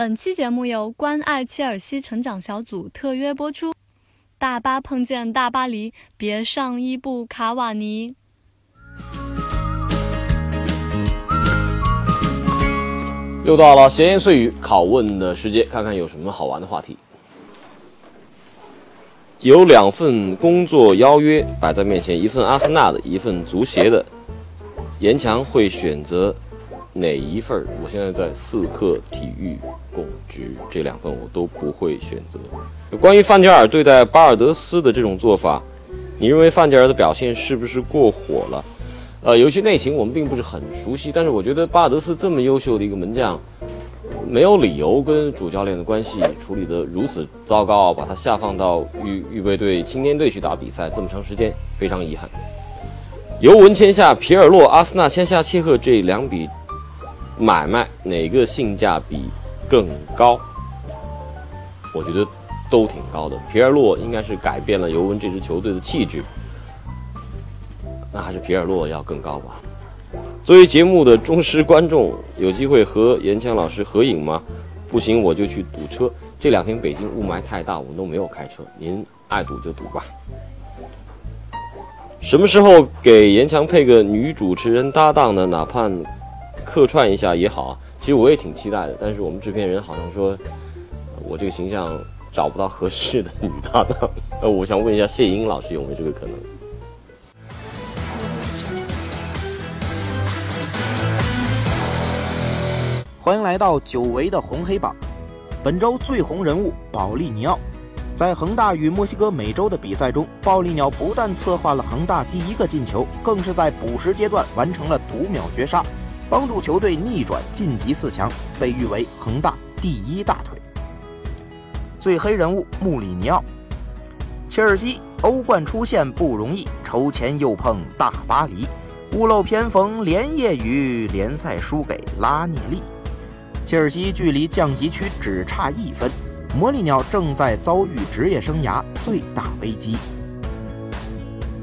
本期节目由关爱切尔西成长小组特约播出。大巴碰见大巴黎，别上伊布卡瓦尼。又到了闲言碎语拷问的时间，看看有什么好玩的话题。有两份工作邀约摆在面前，一份阿森纳的，一份足协的。严强会选择哪一份？我现在在四克体育供职，这两份我都不会选择。关于范加尔对待巴尔德斯的这种做法，你认为范加尔的表现是不是过火了？呃，有些内情我们并不是很熟悉，但是我觉得巴尔德斯这么优秀的一个门将，没有理由跟主教练的关系处理得如此糟糕，把他下放到预预备队、青年队去打比赛这么长时间，非常遗憾。尤文签下皮尔洛，阿森纳签下切赫，这两笔买卖哪个性价比更高？我觉得。都挺高的，皮尔洛应该是改变了尤文这支球队的气质，那还是皮尔洛要更高吧。作为节目的忠实观众，有机会和严强老师合影吗？不行，我就去堵车。这两天北京雾霾太大，我们都没有开车。您爱堵就堵吧。什么时候给严强配个女主持人搭档呢？哪怕客串一下也好。其实我也挺期待的，但是我们制片人好像说，我这个形象。找不到合适的女搭档，呃，我想问一下谢英老师有没有这个可能？欢迎来到久违的红黑榜，本周最红人物保利尼奥，在恒大与墨西哥美洲的比赛中，暴力鸟不但策划了恒大第一个进球，更是在补时阶段完成了读秒绝杀，帮助球队逆转晋级四强，被誉为恒大第一大腿。最黑人物穆里尼奥，切尔西欧冠出线不容易，筹钱又碰大巴黎，屋漏偏逢连夜雨，联赛输给拉涅利，切尔西距离降级区只差一分，魔力鸟正在遭遇职业生涯最大危机。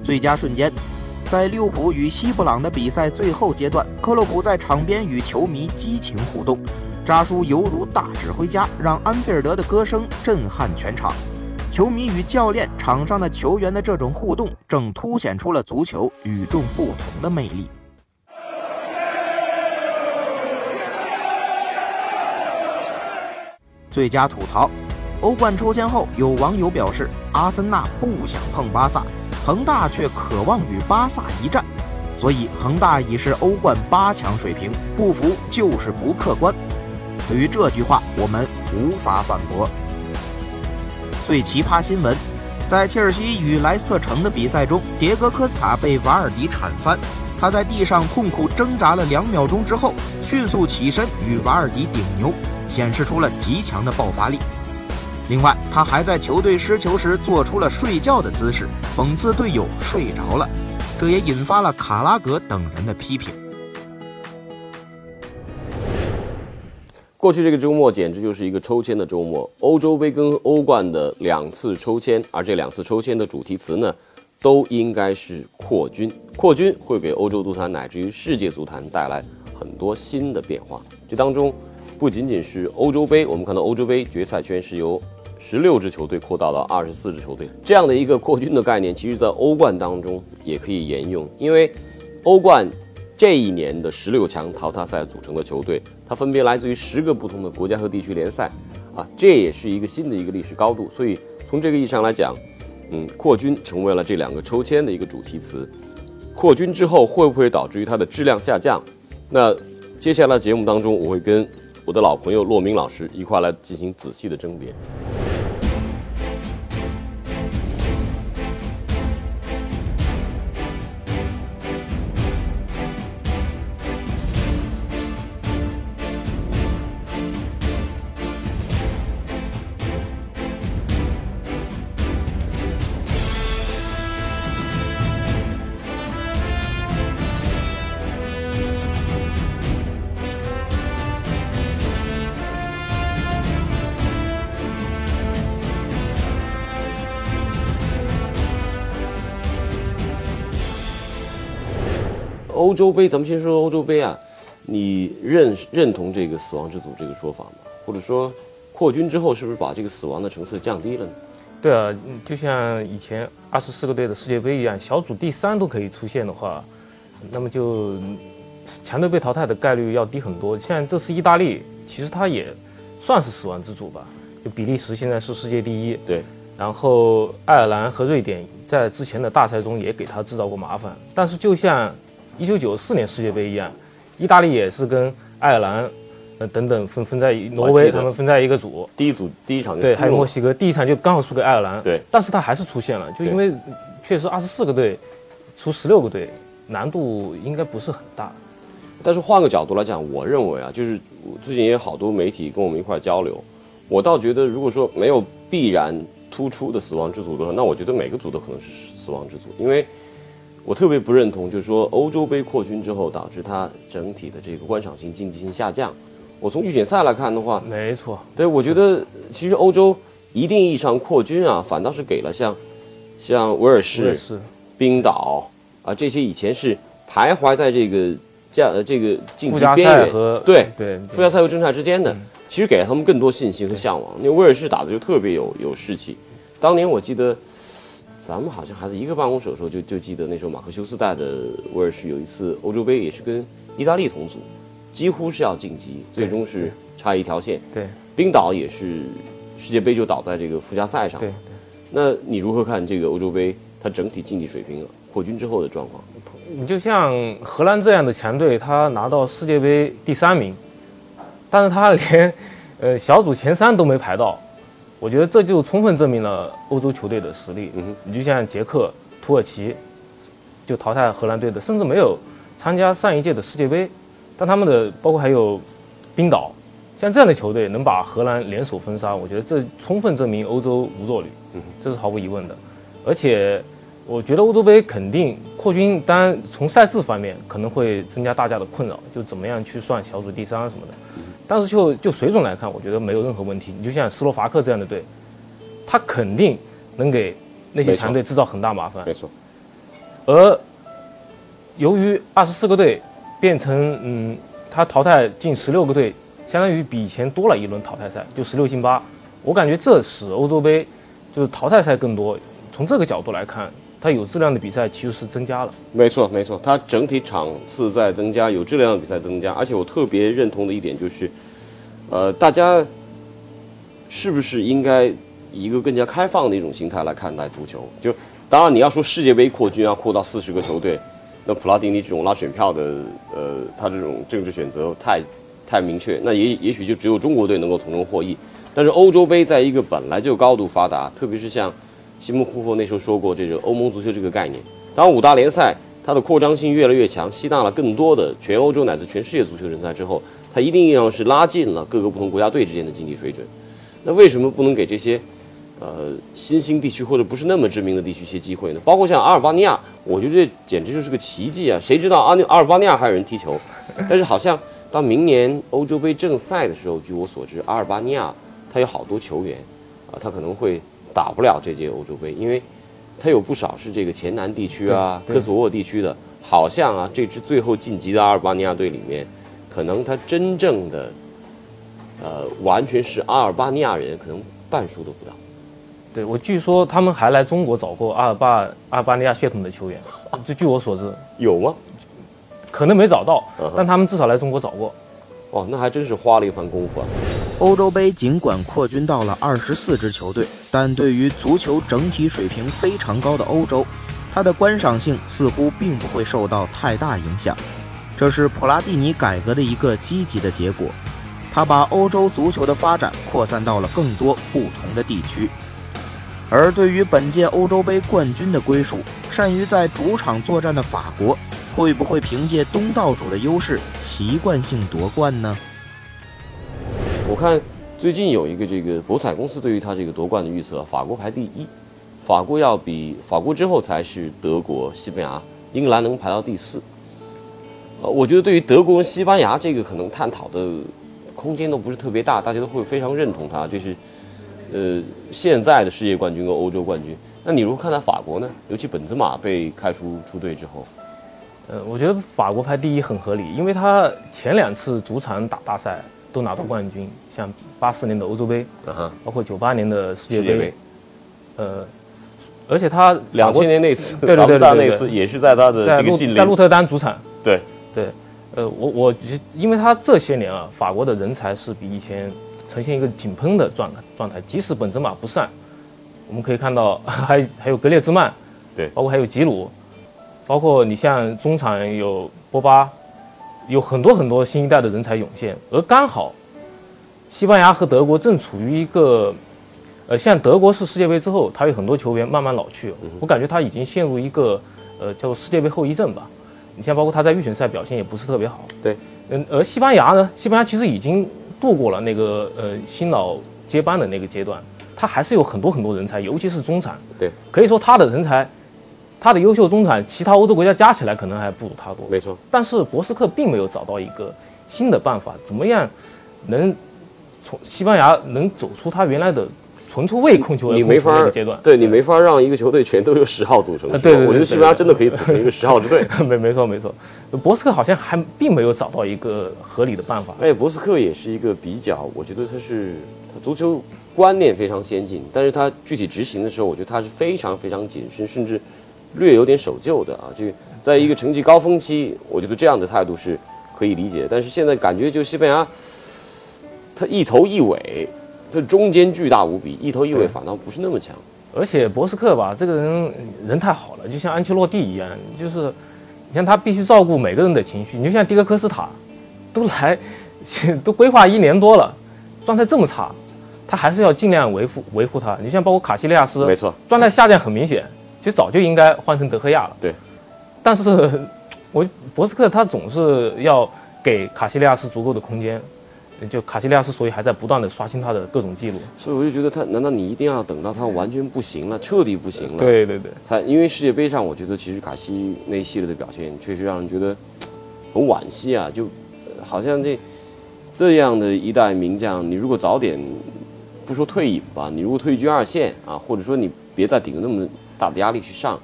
最佳瞬间，在利物浦与西布朗的比赛最后阶段，克洛普在场边与球迷激情互动。扎叔犹如大指挥家，让安菲尔德的歌声震撼全场。球迷与教练、场上的球员的这种互动，正凸显出了足球与众不同的魅力。最佳吐槽：欧冠抽签后，有网友表示，阿森纳不想碰巴萨，恒大却渴望与巴萨一战，所以恒大已是欧冠八强水平，不服就是不客观。对于这句话，我们无法反驳。最奇葩新闻，在切尔西与莱斯特城的比赛中，迭戈科斯塔被瓦尔迪铲翻，他在地上痛苦挣扎了两秒钟之后，迅速起身与瓦尔迪顶牛，显示出了极强的爆发力。另外，他还在球队失球时做出了睡觉的姿势，讽刺队友睡着了，这也引发了卡拉格等人的批评。过去这个周末简直就是一个抽签的周末，欧洲杯跟欧冠的两次抽签，而这两次抽签的主题词呢，都应该是扩军。扩军会给欧洲足坛乃至于世界足坛带来很多新的变化。这当中不仅仅是欧洲杯，我们看到欧洲杯决赛圈是由十六支球队扩大到二十四支球队，这样的一个扩军的概念，其实在欧冠当中也可以沿用，因为欧冠。这一年的十六强淘汰赛组成的球队，它分别来自于十个不同的国家和地区联赛，啊，这也是一个新的一个历史高度。所以从这个意义上来讲，嗯，扩军成为了这两个抽签的一个主题词。扩军之后会不会导致于它的质量下降？那接下来节目当中，我会跟我的老朋友骆明老师一块来进行仔细的甄别。欧洲杯，咱们先说欧洲杯啊，你认认同这个“死亡之组”这个说法吗？或者说扩军之后，是不是把这个死亡的层次降低了呢？对啊，就像以前二十四个队的世界杯一样，小组第三都可以出现的话，那么就强队被淘汰的概率要低很多。像这次意大利，其实他也算是死亡之组吧。就比利时现在是世界第一，对。然后爱尔兰和瑞典在之前的大赛中也给他制造过麻烦，但是就像一九九四年世界杯一样，意大利也是跟爱尔兰，呃等等分分在挪威他们分在一个组，第一组第一场对，还有墨西哥第一场就刚好输给爱尔兰，对，但是他还是出现了，就因为确实二十四个队出十六个队，难度应该不是很大。但是换个角度来讲，我认为啊，就是最近也有好多媒体跟我们一块交流，我倒觉得如果说没有必然。突出的死亡之组的话，那我觉得每个组都可能是死亡之组，因为我特别不认同，就是说欧洲杯扩军之后导致它整体的这个观赏性、竞技性下降。我从预选赛来看的话，没错，对我觉得其实欧洲一定意义上扩军啊，反倒是给了像像威尔士、冰岛啊这些以前是徘徊在这个降呃这个晋级边缘和对对附加赛和正赛之间的。其实给了他们更多信心和向往。因为威尔士打的就特别有有士气。当年我记得，咱们好像还在一个办公室的时候，就就记得那时候马克修斯带的威尔士有一次欧洲杯也是跟意大利同组，几乎是要晋级，最终是差一条线。对，冰岛也是世界杯就倒在这个附加赛上。对，那你如何看这个欧洲杯它整体竞技水平扩军之后的状况？你就像荷兰这样的强队，他拿到世界杯第三名。但是他连，呃，小组前三都没排到，我觉得这就充分证明了欧洲球队的实力。嗯你就像捷克、土耳其，就淘汰荷兰队的，甚至没有参加上一届的世界杯，但他们的包括还有冰岛，像这样的球队能把荷兰联手封杀，我觉得这充分证明欧洲无弱旅，这是毫无疑问的。而且。我觉得欧洲杯肯定扩军，当然从赛制方面可能会增加大家的困扰，就怎么样去算小组第三什么的。但是就就水准来看，我觉得没有任何问题。你就像斯洛伐克这样的队，他肯定能给那些强队制造很大麻烦。没错。而由于二十四个队变成嗯，他淘汰进十六个队，相当于比以前多了一轮淘汰赛，就十六进八。我感觉这使欧洲杯就是淘汰赛更多。从这个角度来看。它有质量的比赛其实是增加了，没错没错，它整体场次在增加，有质量的比赛增加，而且我特别认同的一点就是，呃，大家是不是应该以一个更加开放的一种心态来看待足球？就当然你要说世界杯扩军要扩到四十个球队，那普拉蒂尼这种拉选票的，呃，他这种政治选择太太明确，那也也许就只有中国队能够从中获益。但是欧洲杯在一个本来就高度发达，特别是像。西蒙库珀那时候说过，这个欧盟足球这个概念，当五大联赛它的扩张性越来越强，吸纳了更多的全欧洲乃至全世界足球人才之后，它一定要是拉近了各个不同国家队之间的经济水准。那为什么不能给这些呃新兴地区或者不是那么知名的地区一些机会呢？包括像阿尔巴尼亚，我觉得这简直就是个奇迹啊！谁知道阿阿尔巴尼亚还有人踢球？但是好像到明年欧洲杯正赛的时候，据我所知，阿尔巴尼亚它有好多球员啊，他可能会。打不了这届欧洲杯，因为他有不少是这个前南地区啊、科索沃地区的，好像啊，这支最后晋级的阿尔巴尼亚队里面，可能他真正的，呃，完全是阿尔巴尼亚人，可能半数都不到。对我据说他们还来中国找过阿尔巴阿尔巴尼亚血统的球员，就据我所知，有吗？可能没找到，但他们至少来中国找过。哦，那还真是花了一番功夫啊！欧洲杯尽管扩军到了二十四支球队，但对于足球整体水平非常高的欧洲，它的观赏性似乎并不会受到太大影响。这是普拉蒂尼改革的一个积极的结果，他把欧洲足球的发展扩散到了更多不同的地区。而对于本届欧洲杯冠军的归属，善于在主场作战的法国，会不会凭借东道主的优势？习惯性夺冠呢？我看最近有一个这个博彩公司对于他这个夺冠的预测，法国排第一，法国要比法国之后才是德国、西班牙、英格兰能排到第四。呃，我觉得对于德国西班牙这个可能探讨的空间都不是特别大，大家都会非常认同他，这是呃现在的世界冠军跟欧洲冠军。那你如何看待法国呢？尤其本泽马被开除出队之后。呃，我觉得法国排第一很合理，因为他前两次主场打大赛都拿到冠军，像八四年的欧洲杯，啊，包括九八年的世界杯杯，，呃，而且他两千年那次，对对对对对那次也是在他的在在鹿特丹主场，对。对，呃，我我觉因为他这些年啊，法国的人才是比以前呈现一个井喷的状态状态，即使本泽马不上，我们可以看到 还还有格列兹曼，对。包括还有吉鲁，包括你像中场有波巴，有很多很多新一代的人才涌现，而刚好西班牙和德国正处于一个。呃，像德国是世界杯之后，他有很多球员慢慢老去，我感觉他已经陷入一个呃叫做世界杯后遗症吧。你像包括他在预选赛表现也不是特别好，对，嗯，而西班牙呢，西班牙其实已经度过了那个呃新老接班的那个阶段，他还是有很多很多人才，尤其是中产，对，可以说他的人才，他的优秀中场，其他欧洲国家加起来可能还不如他多，没错，但是博斯克并没有找到一个新的办法，怎么样能从西班牙能走出他原来的纯出为控球你没法对你没法让一个球队全都由十号组成。对对对我觉得西班牙真的可以组成一个十号之队。没没错没错，博斯克好像还并没有找到一个合理的办法。哎博斯克也是一个比较，我觉得他是他足球观念非常先进，但是他具体执行的时候，我觉得他是非常非常谨慎，甚至略有点守旧的啊。就在一个成绩高峰期，我觉得这样的态度是可以理解。但是现在感觉就西班牙，他一头一尾，他中间巨大无比，一头一尾反倒不是那么强。而且博斯克吧，这个人人太好了，就像安切洛蒂一样，就是你像他必须照顾每个人的情绪。你就像迪戈科斯塔，都来 都规划一年多了，状态这么差，他还是要尽量维护维护他。你像包括卡西利亚斯，没错，状态下降很明显，其实早就应该换成德赫亚了。对，但是 我博斯克他总是要给卡西利亚斯足够的空间，就卡西利亚斯所以还在不断的刷新他的各种记录。所以我就觉得他，难道你一定要等到他完全不行了，彻底不行了？对对对。才因为世界杯上，我觉得其实卡西那一系列的表现确实让人觉得很惋惜啊，就呃好像这这样的一代名将，你如果早点不说退隐吧，你如果退居二线啊，或者说你别再顶着那么大的压力去上，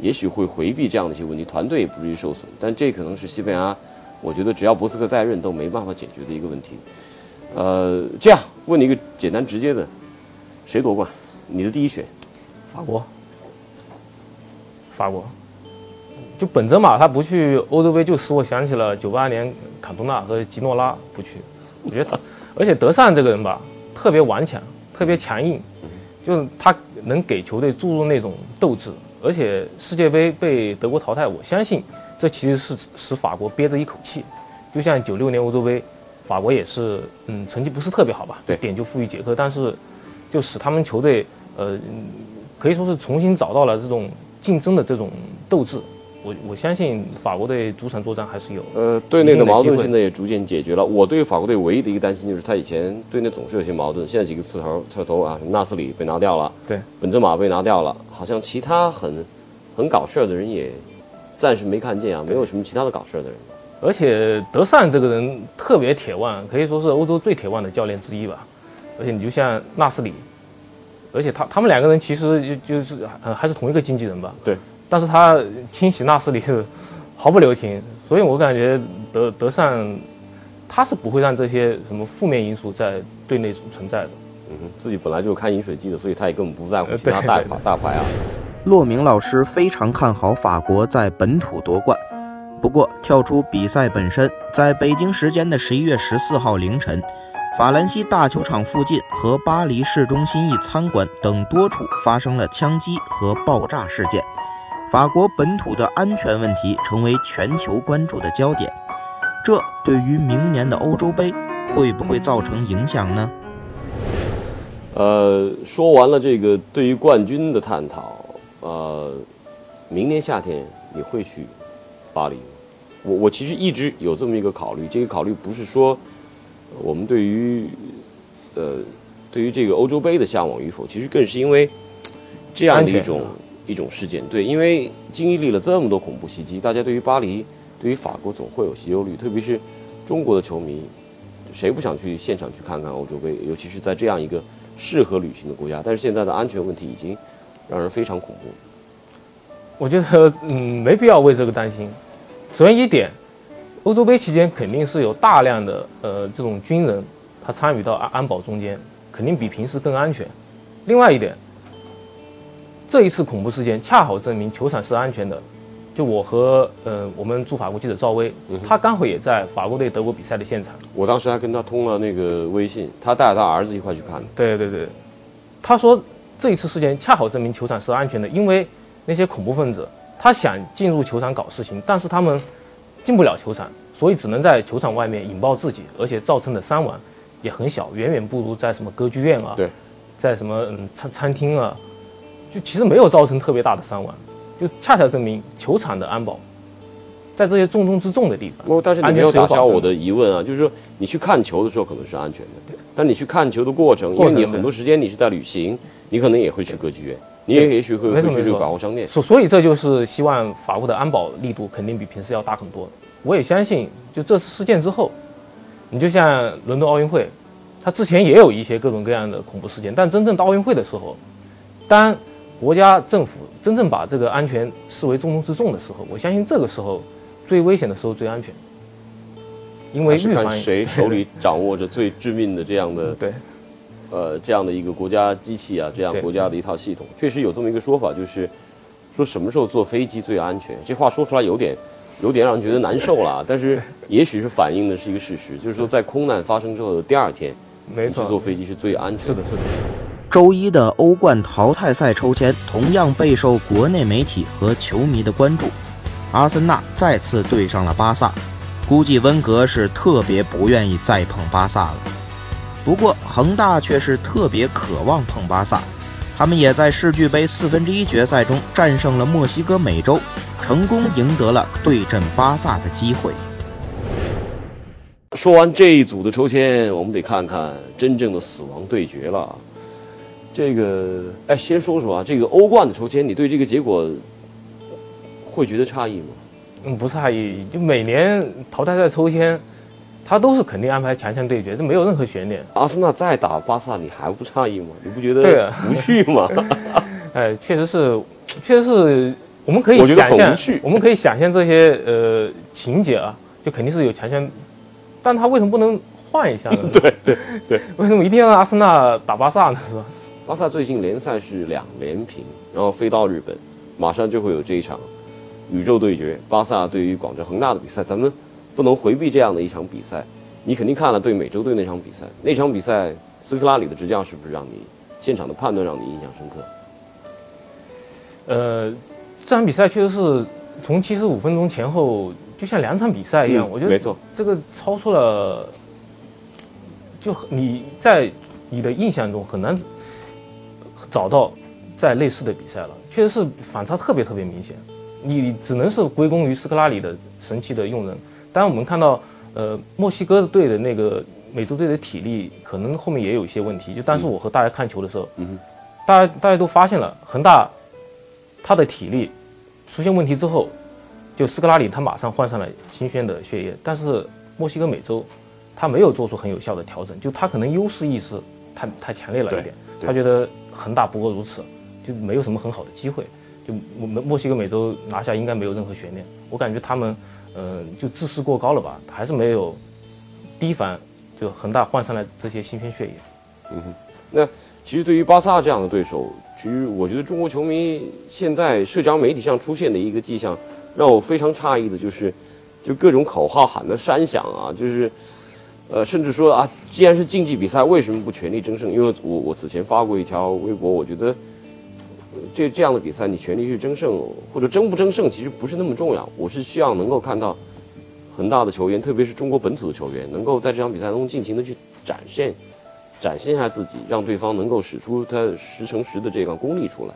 也许会回避这样的一些问题，团队也不至于受损。但这可能是西班牙，我觉得只要博斯克在任都没办法解决的一个问题。呃，这样问你一个简单直接的，谁夺冠？你的第一选？法国，法国，就本泽马他不去欧洲杯，就使我想起了九八年坎通纳和吉诺拉不去。我觉得他，而且德善这个人吧，特别顽强，特别强硬，就是他能给球队注入那种斗志。而且世界杯被德国淘汰，我相信这其实是使法国憋着一口气。就像九六年欧洲杯，法国也是，嗯，成绩不是特别好吧，对点就负于捷克，但是就使他们球队，呃，可以说是重新找到了这种竞争的这种斗志。我我相信法国队主场作战还是有。呃，队内的矛盾现在也逐渐解决了。我对法国队唯一的一个担心就是他以前队内总是有些矛盾，现在几个刺头刺头啊，纳斯里被拿掉了，对，本泽马被拿掉了，好像其他很很搞事儿的人也暂时没看见啊，没有什么其他的搞事儿的人。而且德善这个人特别铁腕，可以说是欧洲最铁腕的教练之一吧。而且你就像纳斯里，而且他他们两个人其实就就是呃还是同一个经纪人吧。对。但是他清洗纳斯里是毫不留情，所以我感觉德德善他是不会让这些什么负面因素在队内存在的。嗯，自己本来就是看饮水机的，所以他也根本不在乎呃其他大牌大牌啊。骆明老师非常看好法国在本土夺冠。不过，跳出比赛本身，在北京时间的十一月十四号凌晨，法兰西大球场附近和巴黎市中心一餐馆等多处发生了枪击和爆炸事件。法国本土的安全问题成为全球关注的焦点，这对于明年的欧洲杯会不会造成影响呢？呃，说完了这个对于冠军的探讨，呃，明年夏天你会去巴黎吗？我我其实一直有这么一个考虑，这个考虑不是说呃我们对于呃对于这个欧洲杯的向往与否，其实更是因为这样的一种一种事件。对，因为经历了这么多恐怖袭击，大家对于巴黎、对于法国总会有些忧虑，特别是中国的球迷，谁不想去现场去看看欧洲杯？尤其是在这样一个适合旅行的国家。但是现在的安全问题已经让人非常恐怖。我觉得嗯没必要为这个担心。首先一点，欧洲杯期间肯定是有大量的呃这种军人，他参与到安安保中间，肯定比平时更安全。另外一点，这一次恐怖事件恰好证明球场是安全的。就我和呃我们驻法国记者赵薇，他刚好也在法国队德国比赛的现场。我当时还跟他通了那个微信，他带着他儿子一块去看的。对对对，他说这一次事件恰好证明球场是安全的，因为那些恐怖分子他想进入球场搞事情，但是他们进不了球场，所以只能在球场外面引爆自己，而且造成的伤亡也很小，远远不如在什么歌剧院啊，对，在什么嗯餐餐厅啊，就其实没有造成特别大的伤亡。就恰恰证明球场的安保，在这些重中之重的地方。哦，但是你没有打消我的疑问啊，就是说你去看球的时候可能是安全的，但你去看球的过程，因为你很多时间你是在旅行，你可能也会去歌剧院，你也也许会会去这个百货商店。所所以这就是希望法国的安保力度肯定比平时要大很多。我也相信，就这次事件之后，你就像伦敦奥运会，它之前也有一些各种各样的恐怖事件，但真正到奥运会的时候，当国家政府真正把这个安全视为重中之重的时候，我相信这个时候最危险的时候最安全，因为预防谁 手里掌握着最致命的这样的对，呃这样的一个国家机器啊，这样国家的一套系统，确实有这么一个说法，就是说什么时候坐飞机最安全？这话说出来有点有点让人觉得难受了，但是也许是反映的是一个事实，就是说在空难发生之后的第二天，没错，坐飞机是最安全的。是的，是的。周一的欧冠淘汰赛抽签同样备受国内媒体和球迷的关注，阿森纳再次对上了巴萨，估计温格是特别不愿意再碰巴萨了。不过恒大却是特别渴望碰巴萨，他们也在世俱杯四分之一决赛中战胜了墨西哥美洲，成功赢得了对阵巴萨的机会。说完这一组的抽签，我们得看看真正的死亡对决了。这个哎，先说说啊，这个欧冠的抽签，你对这个结果会觉得诧异吗？嗯，不诧异。就每年淘汰赛抽签，他都是肯定安排强强对决，这没有任何悬念。阿森纳再打巴萨，你还不诧异吗？你不觉得对无趣吗？哎，确实是，确实是，我们可以想象，我们可以想象这些呃情节啊，就肯定是有强强，但他为什么不能换一下呢？对对对，为什么一定要让阿森纳打巴萨呢？是吧？巴萨最近联赛是两连平，然后飞到日本，马上就会有这一场宇宙对决。巴萨对于广州恒大的比赛，咱们不能回避这样的一场比赛。你肯定看了对美洲队那场比赛，那场比赛斯科拉里的执教是不是让你现场的判断让你印象深刻？呃，这场比赛确实是从七十五分钟前后，就像两场比赛一样。我觉得没错，这个超出了，就你在你的印象中很难。找到在类似的比赛了，确实是反差特别特别明显。你只能是归功于斯科拉里的神奇的用人。当然，我们看到，呃，墨西哥队的那个美洲队的体力可能后面也有一些问题。就当时我和大家看球的时候，嗯，大家大家都发现了恒大他的体力出现问题之后，就斯科拉里他马上换上了新鲜的血液。但是墨西哥美洲他没有做出很有效的调整，就他可能优势意识太太强烈了一点，他觉得。恒大不过如此，就没有什么很好的机会。就我们墨西哥美洲拿下应该没有任何悬念。我感觉他们，嗯，就自视过高了吧，还是没有第一反就恒大换上来这些新鲜血液。嗯哼，那其实对于巴萨这样的对手，其实我觉得中国球迷现在社交媒体上出现的一个迹象，让我非常诧异的就是，就各种口号喊的山响啊，就是。呃，甚至说啊，既然是竞技比赛，为什么不全力争胜？因为我我此前发过一条微博，我觉得这这样的比赛，你全力去争胜或者争不争胜，其实不是那么重要。我是希望能够看到恒大的球员，特别是中国本土的球员，能够在这场比赛中尽情的去展现展现一下自己，让对方能够使出他十乘十的这个功力出来。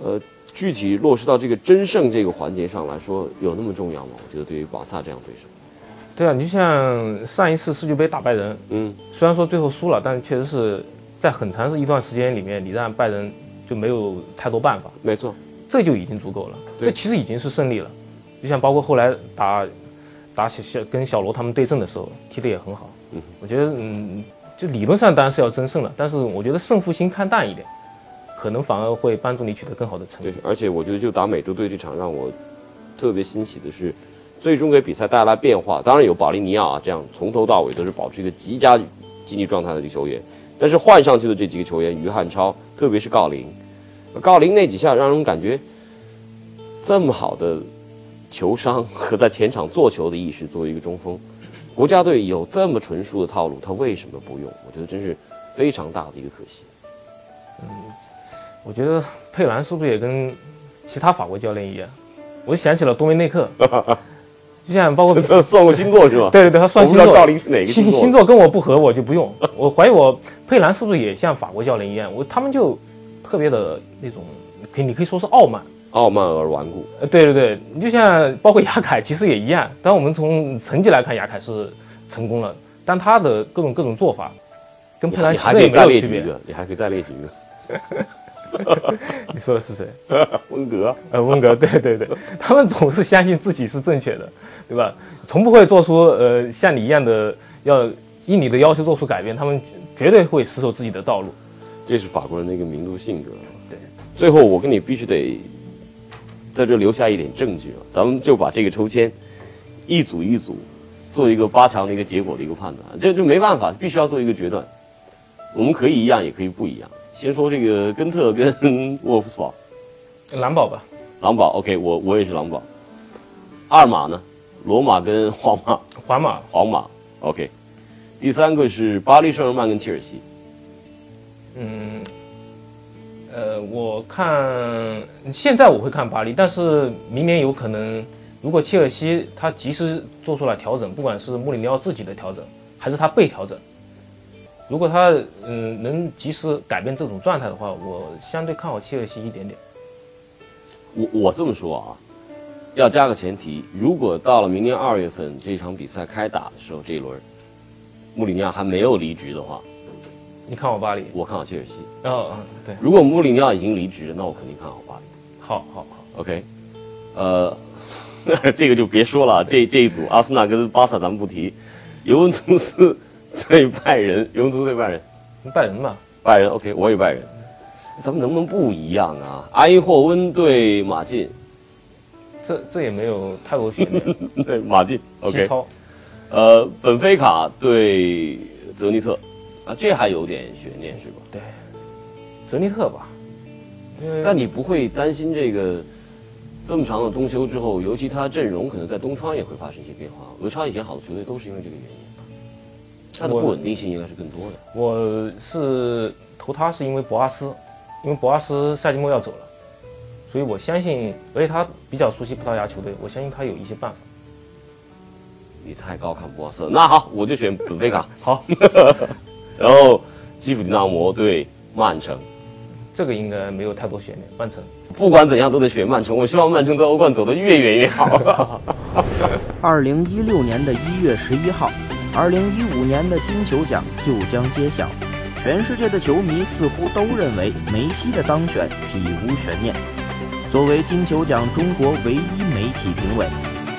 呃，具体落实到这个争胜这个环节上来说，有那么重要吗？我觉得对于巴萨这样对手。对啊，你就像上一次世界杯打拜仁，嗯，虽然说最后输了，但确实是在很长一段时间里面，你让拜仁就没有太多办法。没错，这就已经足够了，这其实已经是胜利了。就像包括后来打打小小跟小罗他们对阵的时候，踢得也很好。嗯，我觉得嗯，就理论上当然是要争胜了，但是我觉得胜负心看淡一点，可能反而会帮助你取得更好的成绩。对，而且我觉得就打美洲队这场让我特别欣喜的是。最终给比赛带来变化。当然有保利尼奥啊，这样从头到尾都是保持一个极佳竞技状态的一个球员。但是换上去的这几个球员，于汉超，特别是郜林，郜林那几下让人感觉这么好的球商和在前场做球的意识，作为一个中锋，国家队有这么纯熟的套路，他为什么不用？我觉得真是非常大的一个可惜。嗯我觉得佩兰是不是也跟其他法国教练一样？我就想起了多梅内克，就像包括他算过星座是吧？对对对，他算星座，我不知道郜林是哪个星座星星座跟我不合，我就不用。我怀疑我佩兰是不是也像法国教练一样？我他们就特别的那种，可以你可以说是傲慢。傲慢而顽固。呃，对对对，你就像包括雅凯，其实也一样。当然，我们从成绩来看，雅凯是成功了，但他的各种各种做法，跟佩兰你其实也没还可以再有区别。列举一个，你还可以再列举一个 你说的是谁？温格。呃，温格，对对对，他们总是相信自己是正确的，对吧？从不会做出呃像你一样的要依你的要求做出改变，他们绝对会死守自己的道路。这是法国人的一个民族性格。对，最后我跟你必须得在这留下一点证据啊，咱们就把这个抽签一组一组做一个八强的一个结果的一个判断，这就没办法，必须要做一个决断。我们可以一样，也可以不一样。先说这个根特跟沃夫斯堡，蓝堡吧，狼堡，OK，我我也是狼堡。二马呢，罗马跟皇马，皇马，皇马，OK。第三个是巴黎圣日耳曼跟切尔西，嗯，呃，我看现在我会看巴黎，但是明年有可能，如果切尔西他及时做出了调整，不管是穆里尼奥自己的调整，还是他被调整，如果他嗯能及时改变这种状态的话，我相对看好切尔西一点点。我我这么说啊，要加个前提，如果到了明年二月份这场比赛开打的时候，这一轮，穆里尼奥还没有离职的话，你看好巴黎？我看好切尔西。哦，嗯，对，如果穆里尼奥已经离职了，那我肯定看好巴黎。好好好，OK，呃，这个就别说了，这这一组阿森纳跟巴萨咱们不提，尤文图斯对拜仁，尤文图斯对拜仁，拜仁吧，拜仁 OK，我也拜仁，咱们能不能不一样啊？埃因霍温对马竞，这这也没有太多悬念。对马竞 OK，超，呃，本菲卡对泽尼特，啊，这还有点悬念是吧？对，泽尼特吧，但你不会担心这个这么长的冬休之后，尤其他阵容可能在冬窗也会发生一些变化。俄超以前好的球队都是因为这个原因，它的不稳定性应该是更多的。我是投他是因为博阿斯，因为博阿斯赛季末要走了，所以我相信，而且他比较熟悉葡萄牙球队，我相信他有一些办法。你太高看博阿斯，那好，我就选本菲卡。好，然后基辅迪纳摩对曼城，这个应该没有太多悬念。曼城，不管怎样都得选曼城。我希望曼城在欧冠走得越远越好。二零一六年的一月十一号，二零一五年的金球奖就将揭晓。全世界的球迷似乎都认为梅西的当选几无悬念。作为金球奖中国唯一媒体评委，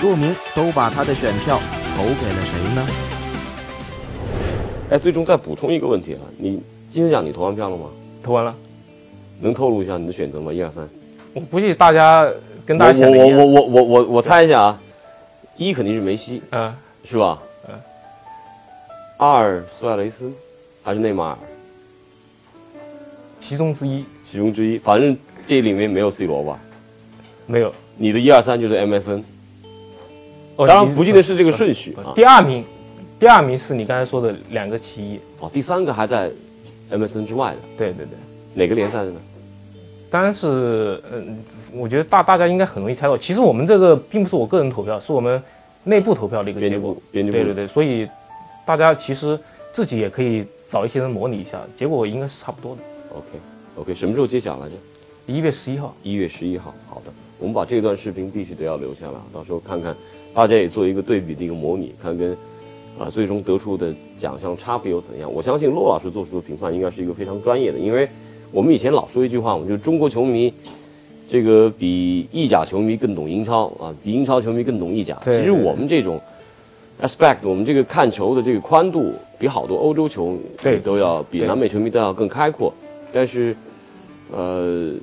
骆明都把他的选票投给了谁呢？哎，最终再补充一个问题啊，你金球奖你投完票了吗？投完了。能透露一下你的选择吗？一二三。我估计大家跟大家想我我。我我我我猜一下啊，一肯定是梅西，嗯，是吧？嗯。二苏亚雷斯，还是内马尔？其中之一其中之一，反正这里面没有 C 罗吧？没有。你的一二三就是 MSN，哦当然不记得是这个顺序啊。第二名，第二名是你刚才说的两个其一。哦，第三个还在 MSN 之外的，对对对。哪个联赛的呢？当然是，嗯，我觉得大大家应该很容易猜到。其实我们这个并不是我个人投票，是我们内部投票的一个结果编辑部。，编辑部。对对对，所以大家其实自己也可以找一些人模拟一下，结果应该是差不多的。OK OK，什么时候揭晓来着？一月十一号，一月十一号。好的，我们把这段视频必须得要留下来，到时候看看，大家也做一个对比的一个模拟，看跟啊最终得出的奖项差别又怎样。我相信骆老师做出的评判应该是一个非常专业的，因为我们以前老说一句话，我们就中国球迷。这个比意甲球迷更懂英超啊，比英超球迷更懂意甲。其实我们这种 aspect，我们这个看球的这个宽度，比好多欧洲球迷对都要，比南美球迷都要更开阔。但是，呃，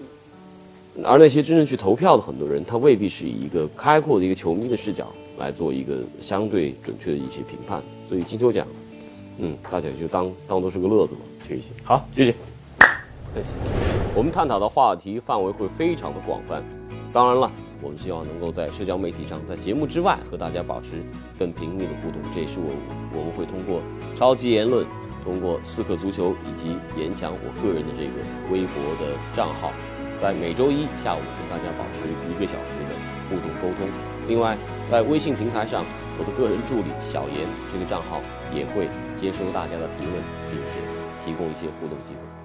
而那些真正去投票的很多人，他未必是以一个开阔的一个球迷的视角来做一个相对准确的一些评判。所以金球奖，嗯，大家就当当做是个乐子吧，这一些。好，谢谢。谢谢。我们探讨的话题范围会非常的广泛，当然了，我们希望能够在社交媒体上，在节目之外和大家保持更频密的互动。这也是我我们会通过超级言论，通过四克足球以及严强我个人的这个微博的账号，在每周一下午跟大家保持一个小时的互动沟通。另外，在微信平台上，我的个人助理小严这个账号也会接收大家的提问，并且提供一些互动机会。